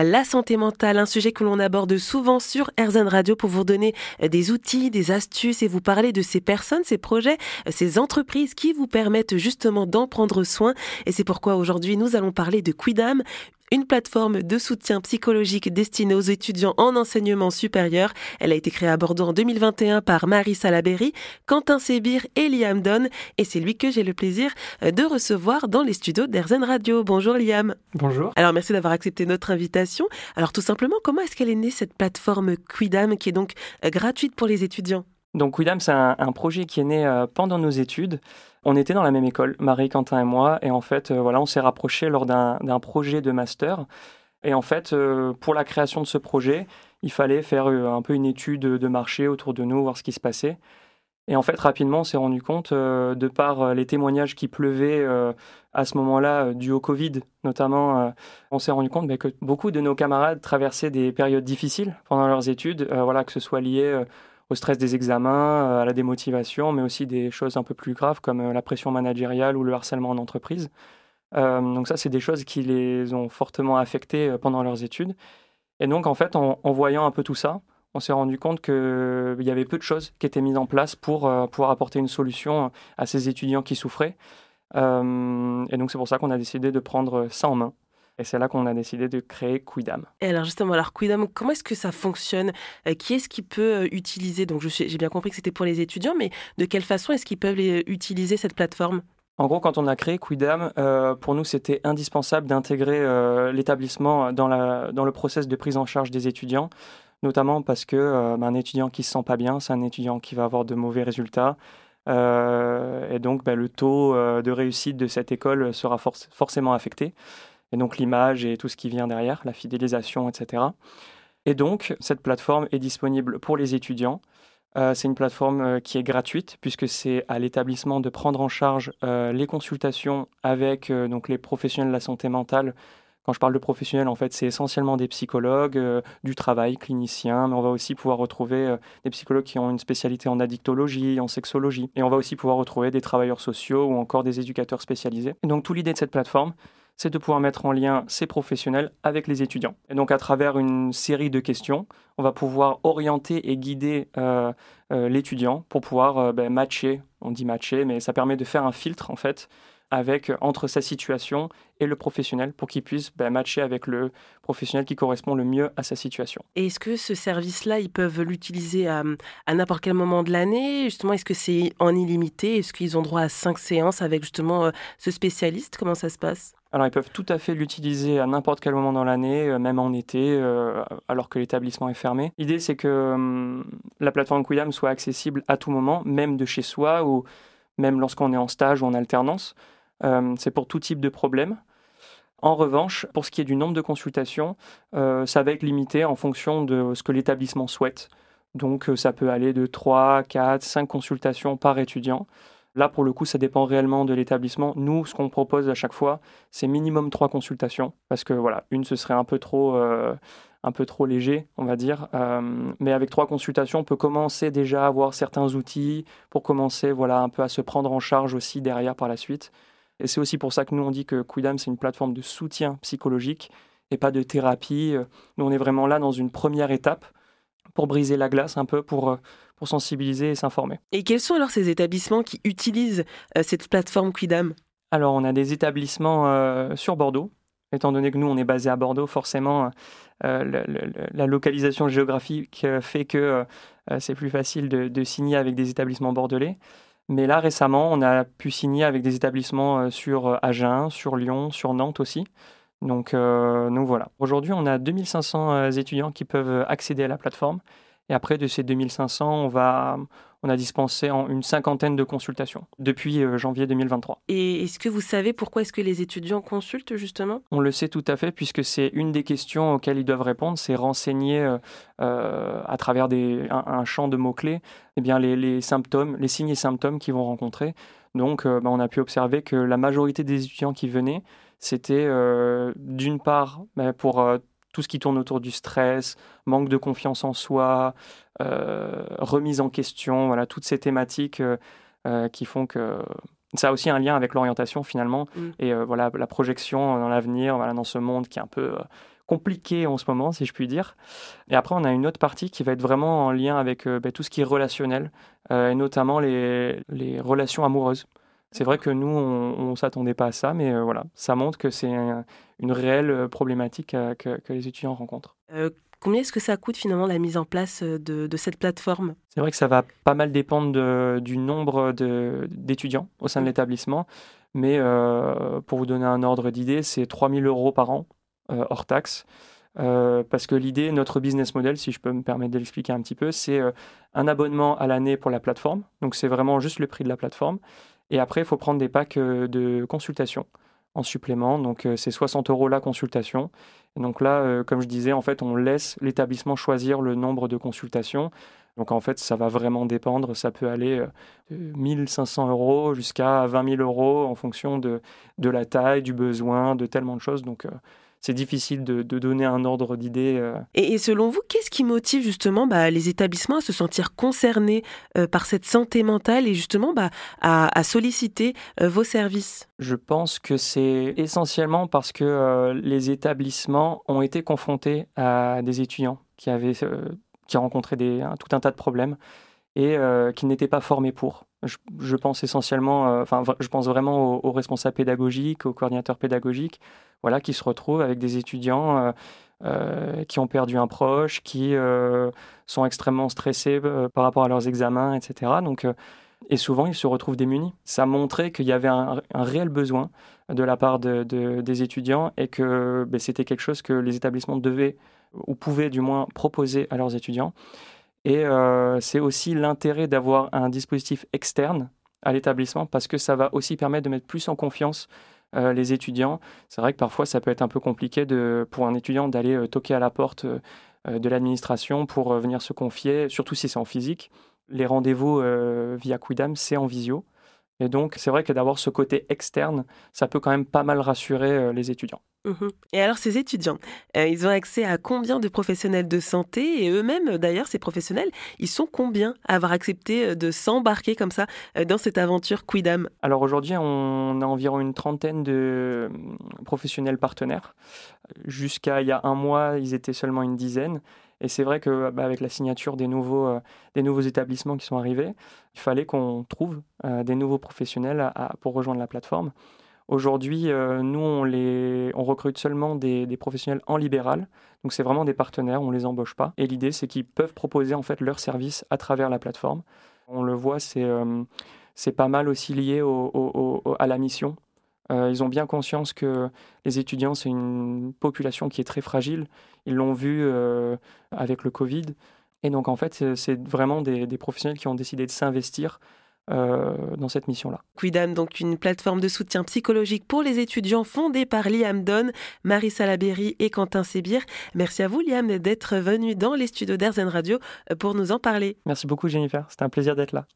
La santé mentale, un sujet que l'on aborde souvent sur RZN Radio pour vous donner des outils, des astuces et vous parler de ces personnes, ces projets, ces entreprises qui vous permettent justement d'en prendre soin. Et c'est pourquoi aujourd'hui nous allons parler de Quidam, une plateforme de soutien psychologique destinée aux étudiants en enseignement supérieur. Elle a été créée à Bordeaux en 2021 par Marie Salaberry, Quentin Sébir et Liam Don. Et c'est lui que j'ai le plaisir euh, de recevoir dans les studios d'Erzen Radio. Bonjour Liam. Bonjour. Alors merci d'avoir accepté notre invitation. Alors tout simplement, comment est-ce qu'elle est née cette plateforme Quidam qui est donc euh, gratuite pour les étudiants? Donc Quidam, c'est un, projet qui est né euh, pendant nos études. On était dans la même école, Marie, Quentin et moi, et en fait, euh, voilà, on s'est rapprochés lors d'un projet de master. Et en fait, euh, pour la création de ce projet, il fallait faire un peu une étude de marché autour de nous, voir ce qui se passait. Et en fait, rapidement, on s'est rendu compte, de par les témoignages qui pleuvaient à ce moment-là, dû au Covid notamment, on s'est rendu compte bah, que beaucoup de nos camarades traversaient des périodes difficiles pendant leurs études, voilà, que ce soit lié au stress des examens, euh, à la démotivation, mais aussi des choses un peu plus graves comme euh, la pression managériale ou le harcèlement en entreprise. Euh, donc ça, c'est des choses qui les ont fortement affectés pendant leurs études. Et donc, en fait, en, voyant un peu tout ça, on s'est rendu compte qu'il y avait peu de choses qui étaient mises en place pour pouvoir apporter une solution à ces étudiants qui souffraient. et donc, c'est pour ça qu'on a décidé de prendre ça en main et c'est là qu'on a décidé de créer Quidam. Et alors justement, alors Quidam, comment est-ce que ça fonctionne? Euh, Qui est-ce qui peut euh, utiliser? Donc j'ai bien compris que c'était pour les étudiants, mais de quelle façon est-ce qu'ils peuvent utiliser cette plateforme? En gros, quand on a créé Quidam, euh, pour nous, c'était indispensable d'intégrer l'établissement dans, dans le process de prise en charge des étudiants, notamment parce que bah, un étudiant qui se sent pas bien, c'est un étudiant qui va avoir de mauvais résultats. et donc, bah, le taux de réussite de cette école sera forcément affecté et donc l'image et tout ce qui vient derrière, la fidélisation, etc. Et donc, cette plateforme est disponible pour les étudiants. Euh, c'est une plateforme euh, qui est gratuite puisque c'est à l'établissement de prendre en charge euh, les consultations avec donc les professionnels de la santé mentale. Quand je parle de professionnels, en fait, c'est essentiellement des psychologues, du travail, cliniciens, mais on va aussi pouvoir retrouver des psychologues qui ont une spécialité en addictologie, en sexologie, et on va aussi pouvoir retrouver des travailleurs sociaux ou encore des éducateurs spécialisés. Donc, tout l'idée de cette plateforme, c'est de pouvoir mettre en lien ces professionnels avec les étudiants. Et donc à travers une série de questions, on va pouvoir orienter et guider euh, euh, l'étudiant pour pouvoir euh, ben, matcher, on dit matcher, mais ça permet de faire un filtre en fait avec entre sa situation et le professionnel pour qu'il puisse ben, matcher avec le professionnel qui correspond le mieux à sa situation. Et est-ce que ce service-là, ils peuvent l'utiliser à, à n'importe quel moment de l'année? Justement, est-ce que c'est en illimité? Est-ce qu'ils ont droit à cinq séances avec justement ce spécialiste? Comment ça se passe? Alors, ils peuvent tout à fait l'utiliser à n'importe quel moment dans l'année, euh, même en été, euh, alors que l'établissement est fermé. L'idée, c'est que hum, la plateforme Quidam soit accessible à tout moment, même de chez soi ou même lorsqu'on est en stage ou en alternance. Hum, c'est pour tout type de problème. En revanche, pour ce qui est du nombre de consultations, euh, ça va être limité en fonction de ce que l'établissement souhaite. Donc, ça peut aller de 3, 4, 5 consultations par étudiant. Là, pour le coup, ça dépend réellement de l'établissement. Nous, ce qu'on propose à chaque fois, c'est minimum trois consultations, parce que voilà, une, ce serait un peu trop, euh, un peu trop léger, on va dire. Euh, mais avec trois consultations, on peut commencer déjà à avoir certains outils pour commencer, voilà, un peu à se prendre en charge aussi derrière par la suite. Et c'est aussi pour ça que nous, on dit que Quidam, c'est une plateforme de soutien psychologique et pas de thérapie. Nous, on est vraiment là dans une première étape pour briser la glace un peu, pour, euh, pour sensibiliser et s'informer. Et quels sont alors ces établissements qui utilisent euh, cette plateforme Quidam? Alors, on a des établissements euh, sur Bordeaux. Étant donné que nous, on est basé à Bordeaux, forcément, euh, la localisation géographique fait que c'est plus facile de, signer avec des établissements bordelais. Mais là, récemment, on a pu signer avec des établissements sur Agen, sur Lyon, sur Nantes aussi. Donc, donc voilà. Aujourd'hui, on a 2500 étudiants qui peuvent accéder à la plateforme. Et après, de ces 2500, on, va, on a dispensé en une cinquantaine de consultations depuis euh, janvier 2023. Et est-ce que vous savez pourquoi est-ce que les étudiants consultent justement? On le sait tout à fait puisque c'est une des questions auxquelles ils doivent répondre, c'est renseigner euh, euh, à travers des, un, champ de mots-clés eh bien, les, les, symptômes, les signes et symptômes qu'ils vont rencontrer. Donc bah, on a pu observer que la majorité des étudiants qui venaient, c'était d'une part bah, pour tout ce qui tourne autour du stress, manque de confiance en soi, euh, remise en question, voilà, toutes ces thématiques euh, euh, qui font que ça a aussi un lien avec l'orientation finalement mm. et voilà la projection dans l'avenir, voilà, dans ce monde qui est un peu compliqué en ce moment, si je puis dire. Et après, on a une autre partie qui va être vraiment en lien avec bah, tout ce qui est relationnel, et notamment les, les relations amoureuses. C'est vrai que nous, on ne s'attendait pas à ça, mais voilà, ça montre que c'est une réelle problématique que, que, les étudiants rencontrent. Combien est-ce que ça coûte finalement la mise en place euh, de, cette plateforme? C'est vrai que ça va pas mal dépendre du nombre d'étudiants au sein de mmh. l'établissement, mais euh, pour vous donner un ordre d'idée, c'est 3000 euros par an euh, hors taxe. parce que l'idée, notre business model, si je peux me permettre de l'expliquer un petit peu, c'est un abonnement à l'année pour la plateforme. Donc c'est vraiment juste le prix de la plateforme. Et après, il faut prendre des packs de consultation en supplément. Donc euh, c'est 60 euros la consultation. Donc là, euh, comme je disais, en fait, on laisse l'établissement choisir le nombre de consultations. Donc en fait, ça va vraiment dépendre. Ça peut aller euh, de 1500 euros jusqu'à 20 000 euros en fonction de, de la taille, du besoin, de tellement de choses. Donc c'est difficile de, donner un ordre d'idée. Euh. Et, selon vous, qu'est-ce qui motive justement bah, les établissements à se sentir concernés euh, par cette santé mentale et justement bah, à, solliciter euh, vos services? Je pense que c'est essentiellement parce que les établissements ont été confrontés à des étudiants qui avaient qui rencontraient des, tout un tas de problèmes et qui n'étaient pas formés pour. Je, pense essentiellement, enfin, je pense vraiment aux, aux responsables pédagogiques, aux coordinateurs pédagogiques, voilà, qui se retrouvent avec des étudiants euh, euh, qui ont perdu un proche, qui euh, sont extrêmement stressés par rapport à leurs examens, etc. Donc, et souvent, ils se retrouvent démunis. Ça montrait qu'il y avait un, réel besoin de la part de, des étudiants et que ben, c'était quelque chose que les établissements devaient ou pouvaient du moins proposer à leurs étudiants. Et c'est aussi l'intérêt d'avoir un dispositif externe à l'établissement parce que ça va aussi permettre de mettre plus en confiance euh, les étudiants. C'est vrai que parfois ça peut être un peu compliqué de, pour un étudiant d'aller euh, toquer à la porte euh, de l'administration pour venir se confier, surtout si c'est en physique. Les rendez-vous via Quidam, c'est en visio. Et donc, c'est vrai que d'avoir ce côté externe, ça peut quand même pas mal rassurer les étudiants. Mmh et alors, ces étudiants, euh, ils ont accès à combien de professionnels de santé? Et eux-mêmes, d'ailleurs, ces professionnels, ils sont combien à avoir accepté euh, de s'embarquer comme ça dans cette aventure Quidam? Alors aujourd'hui, on a environ une trentaine de professionnels partenaires. Jusqu'à il y a un mois, ils étaient seulement une dizaine. Et c'est vrai que bah, avec la signature des nouveaux, euh, des nouveaux établissements qui sont arrivés, il fallait qu'on trouve euh, des nouveaux professionnels pour rejoindre la plateforme. Aujourd'hui, euh, nous, on, recrute seulement des, professionnels en libéral. Donc, c'est vraiment des partenaires, on ne les embauche pas. Et l'idée, c'est qu'ils peuvent proposer en fait leurs services à travers la plateforme. On le voit, c'est c'est pas mal aussi lié à la mission. Euh, ils ont bien conscience que les étudiants, c'est une population qui est très fragile. Ils l'ont vu euh, avec le Covid. Et donc, en fait, c'est vraiment des, professionnels qui ont décidé de s'investir euh, dans cette mission-là. Quidam, donc une plateforme de soutien psychologique pour les étudiants fondée par Liam Don, Marie Salaberry et Quentin Sébir. Merci à vous, Liam, d'être venu dans les studios d'Airzen Radio pour nous en parler. Merci beaucoup, Jennifer. C'était un plaisir d'être là.